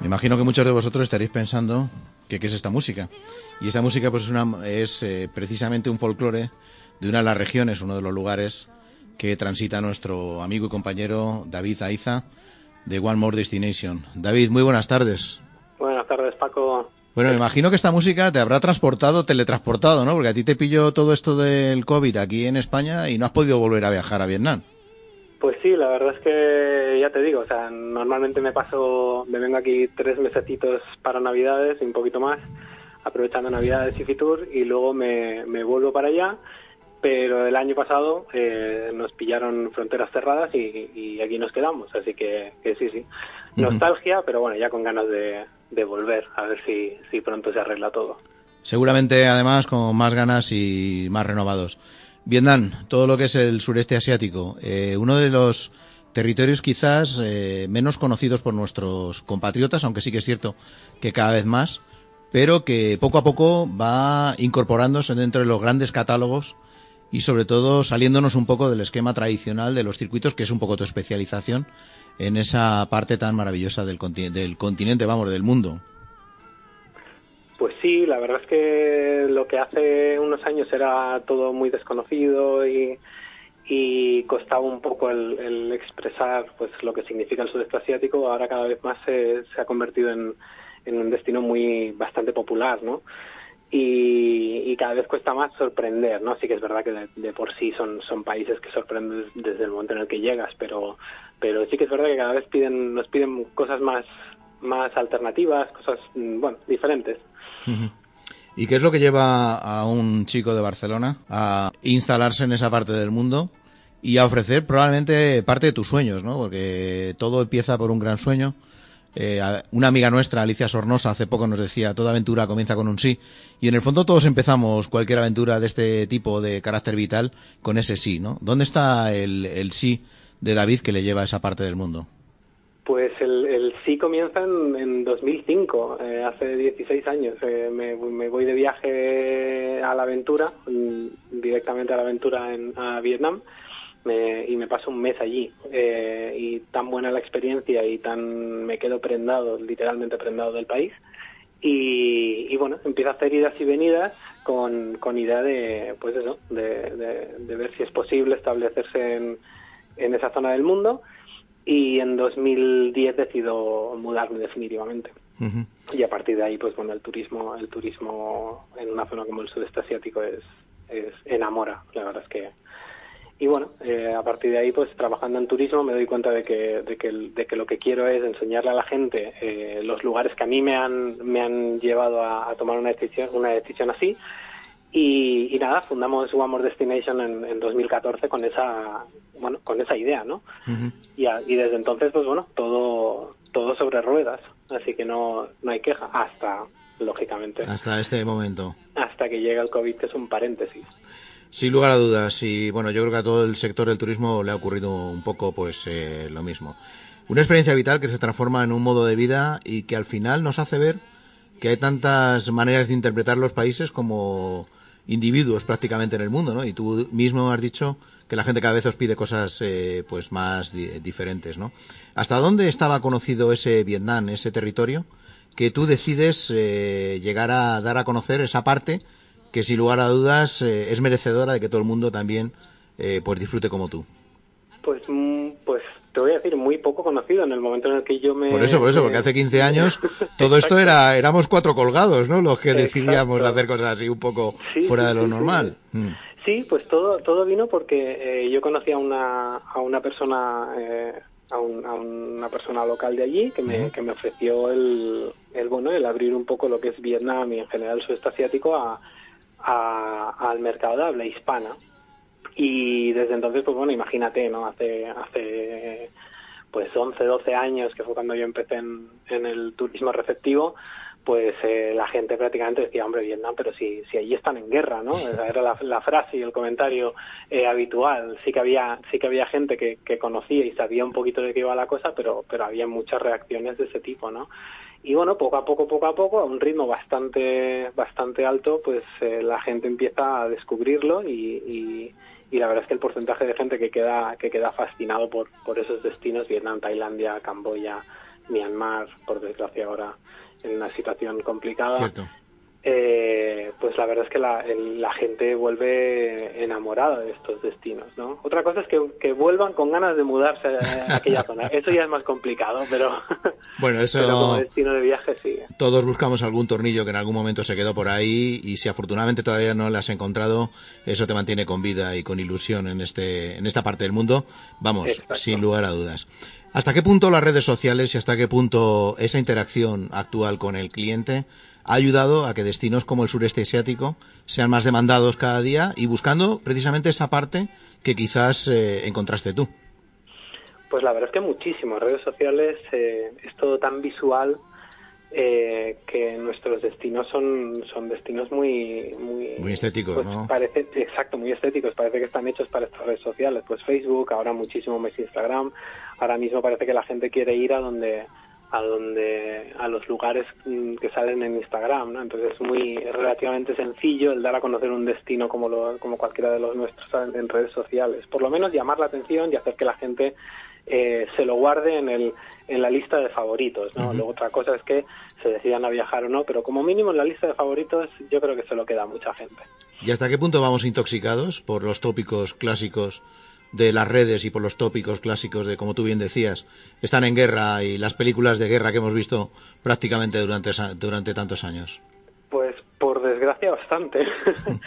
Me imagino que muchos de vosotros estaréis pensando que qué es esta música. Y esta música pues es, eh, precisamente un folclore de una de las regiones, uno de los lugares que transita nuestro amigo y compañero David Aiza de One More Destination. David, muy buenas tardes. Buenas tardes, Paco. Bueno, me imagino que esta música te habrá transportado, teletransportado, ¿no? Porque a ti te pilló todo esto del COVID aquí en España y no has podido volver a viajar a Vietnam. Pues sí, la verdad es que ya te digo, o sea, normalmente me paso, me vengo aquí tres mesecitos para Navidades y un poquito más, aprovechando Navidades y Fitur, y luego me, me vuelvo para allá, pero el año pasado eh, nos pillaron fronteras cerradas y, y aquí nos quedamos, así que, que sí, sí. Nostalgia, pero bueno, ya con ganas de, de volver, a ver si, si pronto se arregla todo. Seguramente, además, con más ganas y más renovados. Vietnam, todo lo que es el sureste asiático, eh, uno de los territorios quizás eh, menos conocidos por nuestros compatriotas, aunque sí que es cierto que cada vez más, pero que poco a poco va incorporándose dentro de los grandes catálogos y sobre todo saliéndonos un poco del esquema tradicional de los circuitos, que es un poco tu especialización en esa parte tan maravillosa del, del continente, vamos, del mundo. Pues sí, la verdad es que lo que hace unos años era todo muy desconocido y, y costaba un poco el, el expresar pues lo que significa el sudeste asiático. Ahora cada vez más se, se ha convertido en, en un destino muy bastante popular, ¿no? Y, cada vez cuesta más sorprender, ¿no? Sí que es verdad que de, de por sí son, son países que sorprenden desde el momento en el que llegas, pero, pero sí que es verdad que cada vez piden, nos piden cosas más, más alternativas, cosas, mm, bueno, diferentes. ¿Y qué es lo que lleva a un chico de Barcelona a instalarse en esa parte del mundo y a ofrecer probablemente parte de tus sueños, ¿no? Porque todo empieza por un gran sueño. Eh, una amiga nuestra, Alicia Sornosa, hace poco nos decía, toda aventura comienza con un sí. Y en el fondo todos empezamos cualquier aventura de este tipo de carácter vital con ese sí, ¿no? ¿Dónde está el, sí de David que le lleva a esa parte del mundo? Pues el, el sí comienza en, en 2005, eh, hace 16 años. Eh, me, me voy de viaje a la aventura, mm, directamente a la aventura en, a Vietnam, me- y me paso un mes allí. Eh, y tan buena la experiencia y tan me quedo prendado, literalmente prendado del país. Y, y bueno, empiezo a hacer idas y venidas con, con idea de, pues eso, de, de- de ver si es posible establecerse en, en esa zona del mundo y en 2010 decido mudarme definitivamente y a partir de ahí pues bueno el turismo el turismo en una zona como el sudeste asiático es, es enamora la verdad es que y bueno eh, a partir de ahí pues trabajando en turismo me doy cuenta de que de que, de que lo que quiero es enseñarle a la gente eh, los lugares que a mí me han me han llevado a, a tomar una decisión una decisión así. Y, y nada fundamos One More Destination en, en 2014 con esa bueno con esa idea no y, a- y desde entonces pues bueno todo todo sobre ruedas. Así que no no hay queja hasta lógicamente. Hasta este momento. hasta que llega el covid que es un paréntesis Sin lugar a dudas, y bueno, yo creo que a todo el sector del turismo le ha ocurrido un poco pues eh, lo mismo. Una experiencia vital que se transforma en un modo de vida y que al final nos hace ver que hay tantas maneras de interpretar los países como individuos prácticamente en el mundo, ¿no? Y tú mismo has dicho que la gente cada vez os pide cosas eh, pues más di- diferentes, ¿no? ¿Hasta dónde estaba conocido ese Vietnam, ese territorio, que tú decides eh, llegar a dar a conocer esa parte que sin lugar a dudas eh, es merecedora de que todo el mundo también eh, pues disfrute como tú? pues mm, pues te voy a decir, muy poco conocido en el momento en el que yo me... Por eso, por eso, porque hace 15 años todo esto era, éramos cuatro colgados, ¿no? Los que decidíamos hacer cosas así un poco fuera de lo normal. Mm. Sí, pues todo, todo vino porque eh, yo conocí a una, a una persona... Eh, a, una persona local de allí que me, que me ofreció el, el, bueno, el abrir un poco lo que es Vietnam y en general el sudeste asiático a, al mercado de habla hispana. Y desde entonces, pues bueno, imagínate, ¿no? Hace, hace pues 11, 12 años, que fue cuando yo empecé en, en el turismo receptivo, pues eh, la gente prácticamente decía, hombre, Vietnam, pero si, si allí están en guerra, ¿no? Era la, frase y el comentario eh, habitual. Sí que había, sí que había gente que, que conocía y sabía un poquito de qué iba la cosa, pero, pero había muchas reacciones de ese tipo, ¿no? Y bueno poco a poco poco a poco a un ritmo bastante bastante alto pues eh, la gente empieza a descubrirlo y, y, la verdad es que el porcentaje de gente que queda que queda fascinado por por esos destinos Vietnam Tailandia Camboya Myanmar por desgracia ahora en una situación complicada eh, pues la verdad es que la, la, gente vuelve enamorada de estos destinos, ¿no? Otra cosa es que, que vuelvan con ganas de mudarse a aquella zona. Eso ya es más complicado, pero, bueno, eso, como destino de viaje sí. Todos buscamos algún tornillo que en algún momento se quedó por ahí y si afortunadamente todavía no lo has encontrado, eso te mantiene con vida y con ilusión en, este, en esta parte del mundo. Vamos, sin lugar a dudas. ¿Hasta qué punto las redes sociales y hasta qué punto esa interacción actual con el cliente ha ayudado a que destinos como el sureste asiático sean más demandados cada día y buscando precisamente esa parte que quizás eh, encontraste tú. Pues la verdad es que muchísimo. Redes sociales eh, es todo tan visual eh, que nuestros destinos son, son destinos muy muy, estéticos, pues ¿no? Parece, exacto, muy estéticos. Parece que están hechos para estas redes sociales. Pues Facebook, ahora muchísimo más Instagram. Ahora mismo parece que la gente quiere ir a donde a donde a los lugares mm, que salen en Instagram, ¿no? Entonces es muy relativamente sencillo el dar a conocer un destino como lo, como cualquiera de los nuestros en, redes sociales. Por lo menos llamar la atención y hacer que la gente eh, se lo guarde en el en la lista de favoritos, ¿no? Luego otra cosa es que se decidan a viajar o no, pero como mínimo en la lista de favoritos yo creo que se lo queda mucha gente. ¿Y hasta qué punto vamos intoxicados por los tópicos clásicos de las redes y por los tópicos clásicos de, como tú bien decías, están en guerra y las películas de guerra que hemos visto prácticamente durante, durante tantos años? Pues por desgracia bastante.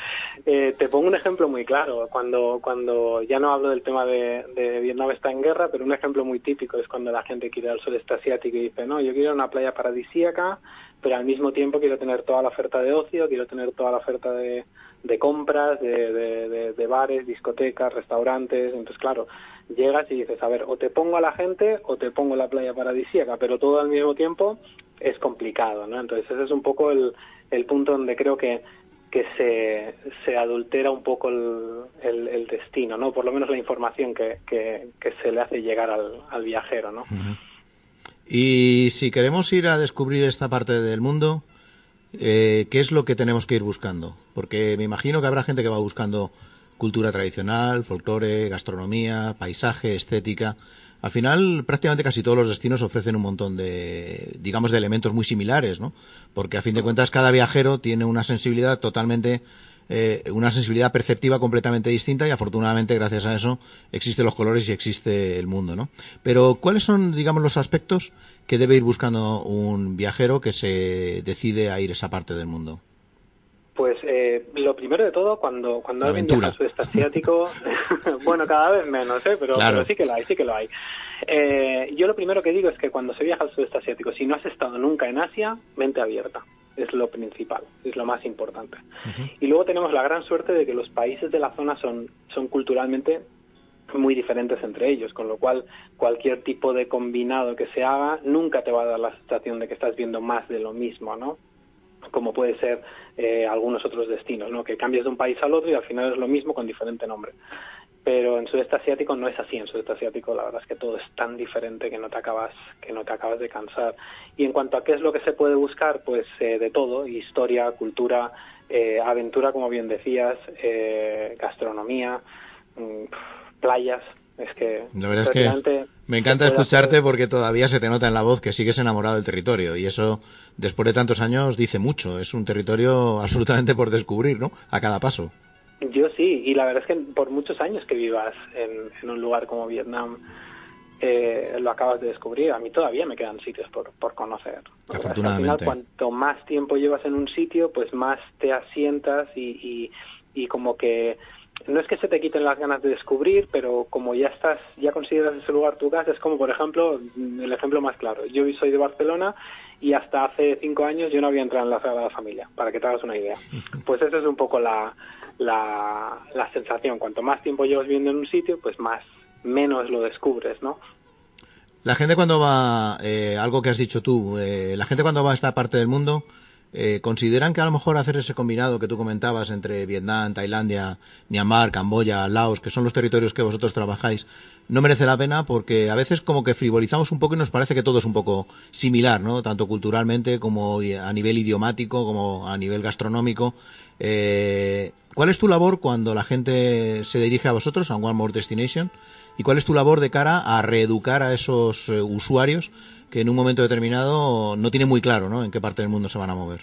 Eh, te pongo un ejemplo muy claro. Cuando, cuando ya no hablo del tema de, de, Vietnam está en guerra, pero un ejemplo muy típico es cuando la gente quiere ir al sudeste asiático y dice, no, yo quiero una playa paradisíaca, pero al mismo tiempo quiero tener toda la oferta de ocio, quiero tener toda la oferta de, de compras, de, de, bares, discotecas, restaurantes. Entonces, claro, llegas y dices, a ver, o te pongo a la gente o te pongo la playa paradisíaca, pero todo al mismo tiempo es complicado, ¿no? Entonces, ese es un poco el, el punto donde creo que que se, se adultera un poco el, el, destino, ¿no? Por lo menos la información que, que, se le hace llegar al, al viajero, ¿no? Y si queremos ir a descubrir esta parte del mundo, eh, ¿qué es lo que tenemos que ir buscando? Porque me imagino que habrá gente que va buscando cultura tradicional, folclore, gastronomía, paisaje, estética. Al final, prácticamente casi todos los destinos ofrecen un montón de, digamos, de elementos muy similares, ¿no? Porque a fin de cuentas cada viajero tiene una sensibilidad totalmente eh, una sensibilidad perceptiva completamente distinta y afortunadamente gracias a eso existen los colores y existe el mundo, ¿no? Pero ¿cuáles son, digamos, los aspectos que debe ir buscando un viajero que se decide a ir a esa parte del mundo? Pues eh, lo primero de todo, cuando, cuando alguien viaja al sudeste asiático, bueno, cada vez menos, ¿eh? pero, sí que lo hay, sí que lo hay. Eh, yo lo primero que digo es que cuando se viaja al sudeste asiático, si no has estado nunca en Asia, mente abierta es lo principal, es lo más importante. Y luego tenemos la gran suerte de que los países de la zona son, son culturalmente muy diferentes entre ellos, con lo cual cualquier tipo de combinado que se haga nunca te va a dar la sensación de que estás viendo más de lo mismo, ¿no? Como puede ser eh, algunos otros destinos, ¿no? Que cambias de un país al otro y al final es lo mismo con diferente nombre pero en sudeste asiático no es así. En sudeste asiático la verdad es que todo es tan diferente que no te acabas que no te acabas de cansar. Y en cuanto a qué es lo que se puede buscar pues eh, de todo historia cultura eh, aventura como bien decías eh, gastronomía mm, playas. Es que la verdad es que me encanta escucharte porque todavía se te nota en la voz que sigues enamorado del territorio y eso después de tantos años dice mucho. Es un territorio absolutamente por descubrir no a cada paso yo sí, y la verdad es que por muchos años que vivas en, un lugar como Vietnam, eh, lo acabas de descubrir. A mí todavía me quedan sitios por, por conocer. Afortunadamente. Al final, cuanto más tiempo llevas en un sitio, pues más te asientas y, y, como que no es que se te quiten las ganas de descubrir, pero como ya estás, ya consideras ese lugar tu casa, es como por ejemplo, el ejemplo más claro. Yo soy de Barcelona y hasta hace cinco años yo no había entrado en la Sagrada Familia, para que te hagas una idea. Pues esa es un poco la, la, la sensación. Cuanto más tiempo llevas viviendo en un sitio, pues más menos lo descubres, ¿no? La gente cuando va, eh, algo que has dicho tú, eh, la gente cuando va a esta parte del mundo, eh, ¿consideran que a lo mejor hacer ese combinado que tú comentabas entre Vietnam, Tailandia, Myanmar, Camboya, Laos, que son los territorios que vosotros trabajáis, no merece la pena porque a veces como que frivolizamos un poco y nos parece que todo es un poco similar, ¿no? Tanto culturalmente como a nivel idiomático, como a nivel gastronómico. ¿Cuál es tu labor cuando la gente se dirige a vosotros, a One More Destination? ¿Y cuál es tu labor de cara a reeducar a esos eh, usuarios que en un momento determinado no tienen muy claro ¿no? en qué parte del mundo se van a mover?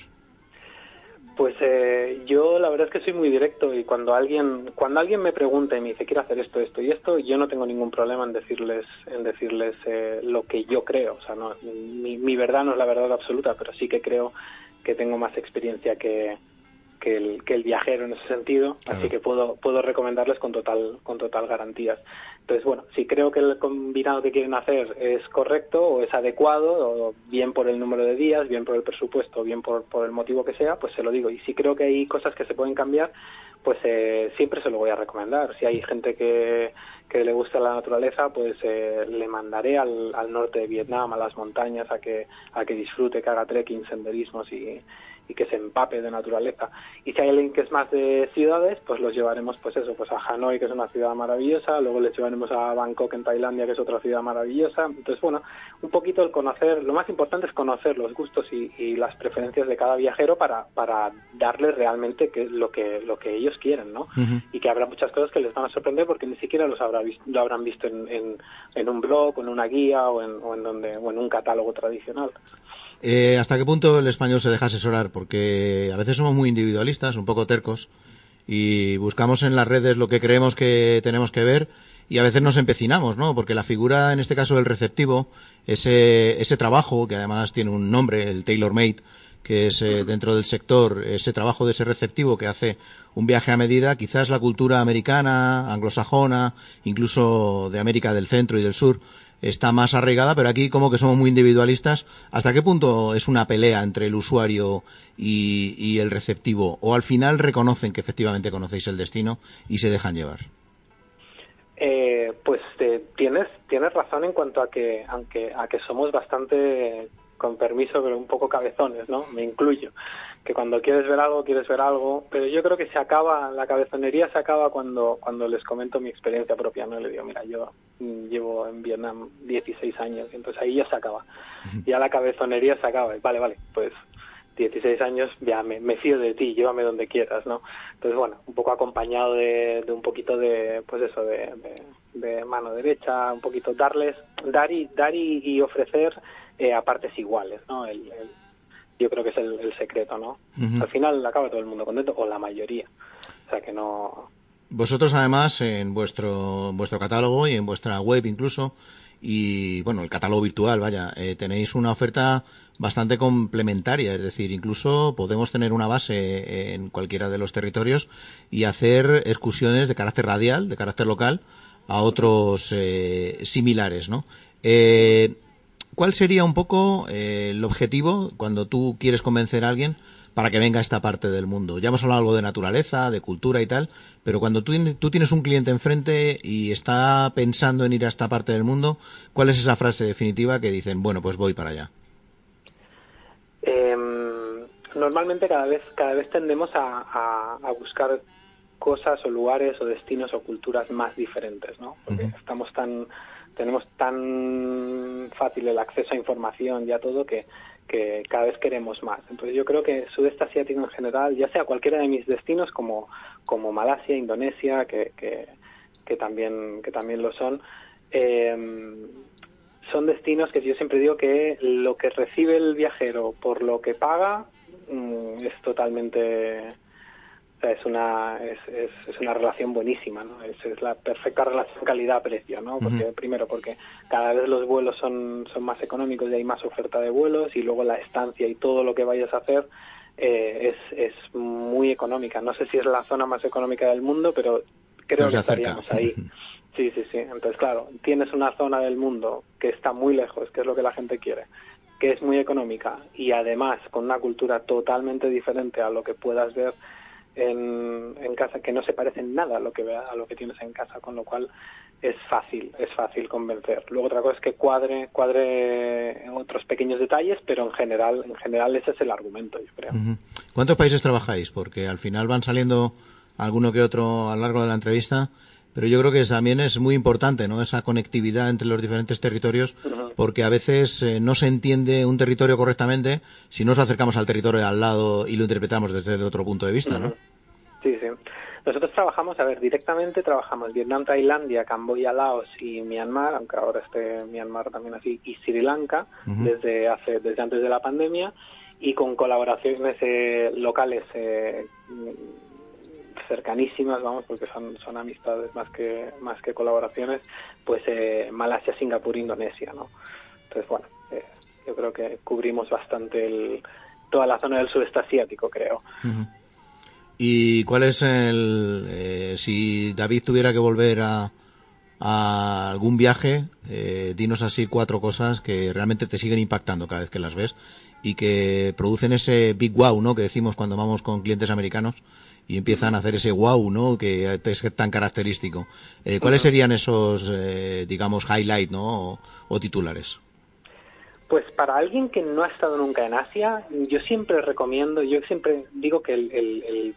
Pues eh, yo la verdad es que soy muy directo y cuando alguien cuando alguien me pregunta y me dice quiero hacer esto esto y esto yo no tengo ningún problema en decirles en decirles eh, lo que yo creo o sea no, mi, mi verdad no es la verdad absoluta pero sí que creo que tengo más experiencia que, que el, que el viajero en ese sentido, así que puedo, puedo recomendarles con total, con total garantías. Entonces, bueno, si creo que el combinado que quieren hacer es correcto o es adecuado, o bien por el número de días, bien por el presupuesto, bien por, por el motivo que sea, pues se lo digo. Y si creo que hay cosas que se pueden cambiar, pues eh, siempre se lo voy a recomendar. Si hay gente que, que le gusta la naturaleza, pues eh, le mandaré al, al norte de Vietnam, a las montañas, a que, a que disfrute, que haga trekking, senderismos y, y que se empape de naturaleza. Y si hay alguien que es más de ciudades, pues los llevaremos, pues eso, pues a Hanoi, que es una ciudad maravillosa, luego les llevaremos a Bangkok en Tailandia, que es otra ciudad maravillosa. Entonces, bueno, un poquito el conocer, lo más importante es conocer los gustos y, las preferencias de cada viajero para, para darles realmente que, lo, que, lo que ellos quieren, ¿no? Y que habrá muchas cosas que les van a sorprender porque ni siquiera los habrá visto, lo habrán visto en, en, en un blog o en una guía o en, o en, donde, o en un catálogo tradicional. Eh, ¿Hasta qué punto el español se deja asesorar? Porque a veces somos muy individualistas, un poco tercos, y buscamos en las redes lo que creemos que tenemos que ver y a veces nos empecinamos, ¿no? Porque la figura, en este caso del receptivo, ese, ese trabajo, que además tiene un nombre, el tailor made, que es eh, dentro del sector, ese trabajo de ese receptivo que hace un viaje a medida, quizás la cultura americana, anglosajona, incluso de América del Centro y del Sur, está más arraigada, pero aquí como que somos muy individualistas. ¿Hasta qué punto es una pelea entre el usuario y, el receptivo? ¿O al final reconocen que efectivamente conocéis el destino y se dejan llevar? Eh, pues eh, tienes tienes razón en cuanto a que aunque a que somos bastante con permiso, pero un poco cabezones, ¿no? Me incluyo. Que cuando quieres ver algo, quieres ver algo, pero yo creo que se acaba, la cabezonería se acaba cuando, cuando les comento mi experiencia propia, ¿no? Le digo, mira, yo llevo en Vietnam 16 años, entonces ahí ya se acaba. Ya la cabezonería se acaba. vale, vale, pues 16 años, ya me, me, fío de ti, llévame donde quieras, ¿no? Entonces, bueno, un poco acompañado de, de un poquito de, pues eso, de, de, mano derecha, un poquito darles, dar y, dar y ofrecer eh, a partes iguales, ¿no? El, yo creo que es el, secreto, ¿no? Al final acaba todo el mundo contento, o la mayoría. O sea que no... Vosotros además en vuestro, vuestro catálogo y en vuestra web incluso, y bueno, el catálogo virtual, vaya, eh, tenéis una oferta bastante complementaria, es decir, incluso podemos tener una base en cualquiera de los territorios y hacer excursiones de carácter radial, de carácter local, a otros eh, similares, ¿no? Eh, ¿Cuál sería un poco eh, el objetivo cuando tú quieres convencer a alguien para que venga a esta parte del mundo? Ya hemos hablado algo de naturaleza, de cultura y tal, pero cuando tú, tú tienes un cliente enfrente y está pensando en ir a esta parte del mundo, ¿cuál es esa frase definitiva que dicen, bueno, pues voy para allá? Em, normalmente cada vez, cada vez tendemos a, buscar cosas o lugares o destinos o culturas más diferentes, ¿no? Porque estamos tan tenemos tan fácil el acceso a información y a todo que, que cada vez queremos más. Entonces yo creo que sudeste asiático en general, ya sea cualquiera de mis destinos como, como Malasia, Indonesia, que, que, también, que también lo son, em, son destinos que yo siempre digo que lo que recibe el viajero por lo que paga mm, es totalmente es una es, es, una relación buenísima, ¿no? Es, es la perfecta relación calidad-precio, ¿no? Porque, Primero porque cada vez los vuelos son, son más económicos y hay más oferta de vuelos y luego la estancia y todo lo que vayas a hacer eh, es, es muy económica. No sé si es la zona más económica del mundo, pero creo que estaríamos ahí. Sí, sí, sí. Entonces, claro, tienes una zona del mundo que está muy lejos, que es lo que la gente quiere, que es muy económica y además con una cultura totalmente diferente a lo que puedas ver en, casa, que no se parece en nada a lo que a lo que tienes en casa, con lo cual es fácil, es fácil convencer. Luego otra cosa es que cuadre, cuadre otros pequeños detalles, pero en general, en general ese es el argumento, yo creo. ¿Cuántos países trabajáis? Porque al final van saliendo alguno que otro a lo largo de la entrevista, pero yo creo que también es muy importante, ¿no? Esa conectividad entre los diferentes territorios, porque a veces eh, no se entiende un territorio correctamente si no nos acercamos al territorio de al lado y lo interpretamos desde otro punto de vista, ¿no? Sí, sí. Nosotros trabajamos, a ver, directamente trabajamos Vietnam, Tailandia, Camboya, Laos y Myanmar, aunque ahora esté Myanmar también así, y Sri Lanka desde hace desde antes de la pandemia y con colaboraciones eh, locales eh, cercanísimas, vamos, porque son, son amistades más que más que colaboraciones, pues eh, Malasia, Singapur, Indonesia, ¿no? Entonces, bueno, eh, yo creo que cubrimos bastante el, toda la zona del sudeste asiático, creo. ¿Y cuál es el... Eh, si David tuviera que volver a, a algún viaje, eh, dinos así cuatro cosas que realmente te siguen impactando cada vez que las ves y que producen ese big wow, ¿no? Que decimos cuando vamos con clientes americanos y empiezan a hacer ese wow, ¿no? Que es tan característico. Eh, ¿Cuáles serían esos, eh, digamos, highlight, ¿no? O, titulares? Pues para alguien que no ha estado nunca en Asia, yo siempre recomiendo, yo siempre digo que el, el el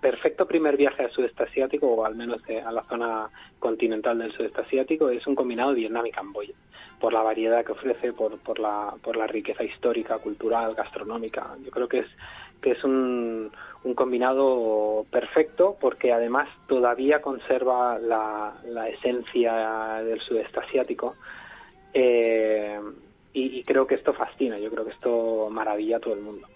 perfecto primer viaje al sudeste asiático, o al menos a la zona continental del sudeste asiático, es un combinado Vietnam y Camboya, por la variedad que ofrece, por, por, la, por la riqueza histórica, cultural, gastronómica. Yo creo que es, que es un, un combinado perfecto porque además todavía conserva la, la esencia del sudeste asiático. Eh, y, y creo que esto fascina, yo creo que esto maravilla a todo el mundo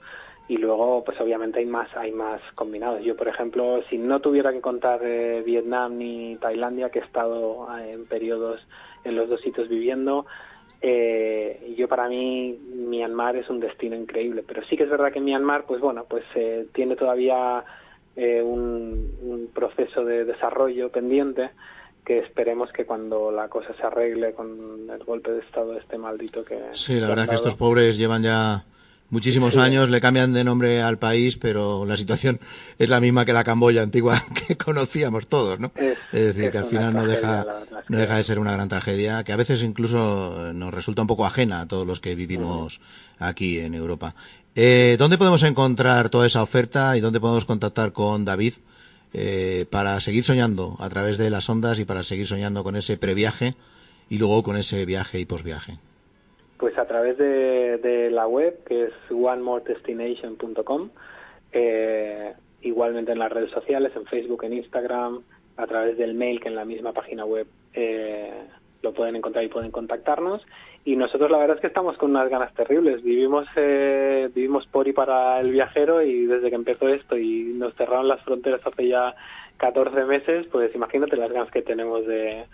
y luego pues obviamente hay más hay más combinados. Yo por ejemplo si no tuviera que contar eh, Vietnam ni Tailandia que he estado eh, en periodos en los dos sitios viviendo eh, yo para mí Myanmar es un destino increíble. Pero sí que es verdad que Myanmar pues bueno pues eh, tiene todavía un, un proceso de desarrollo pendiente que esperemos que cuando la cosa se arregle con el golpe de estado este maldito que sí la verdad que estos pobres llevan ya muchísimos años, le cambian de nombre al país, pero la situación es la misma que la Camboya antigua que conocíamos todos, ¿no? Es, decir, que al final no deja, no deja de ser una gran tragedia, que a veces incluso nos resulta un poco ajena a todos los que vivimos aquí en Europa. Eh, ¿Dónde podemos encontrar toda esa oferta y dónde podemos contactar con David eh, para seguir soñando a través de las ondas y para seguir soñando con ese previaje y luego con ese viaje y posviaje? Pues a través de, la web, que es onemoredestination.com, eh, igualmente en las redes sociales, en Facebook, en Instagram, a través del mail que en la misma página web eh, lo pueden encontrar y pueden contactarnos. Y nosotros la verdad es que estamos con unas ganas terribles. Vivimos, eh, vivimos por y para el viajero y desde que empezó esto y nos cerraron las fronteras hace ya 14 meses, pues imagínate las ganas que tenemos de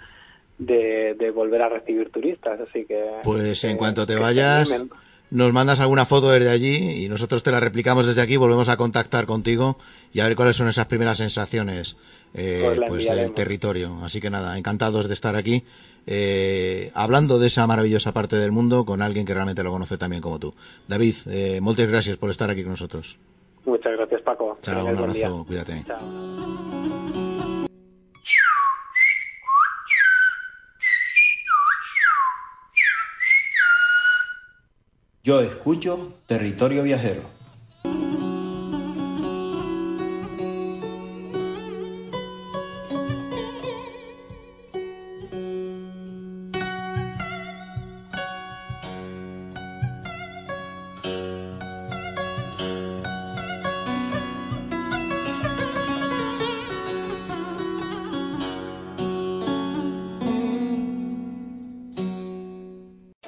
de, volver a recibir turistas. Así que. Pues en cuanto te vayas. Nos mandas alguna foto desde allí y nosotros te la replicamos desde aquí, volvemos a contactar contigo y a ver cuáles son esas primeras sensaciones eh, pues, del territorio. Así que nada, encantados de estar aquí eh, hablando de esa maravillosa parte del mundo con alguien que realmente lo conoce también como tú. David, eh, muchas gracias por estar aquí con nosotros. Muchas gracias, Paco. Chao, un abrazo, cuídate. Yo escucho Territorio Viajero.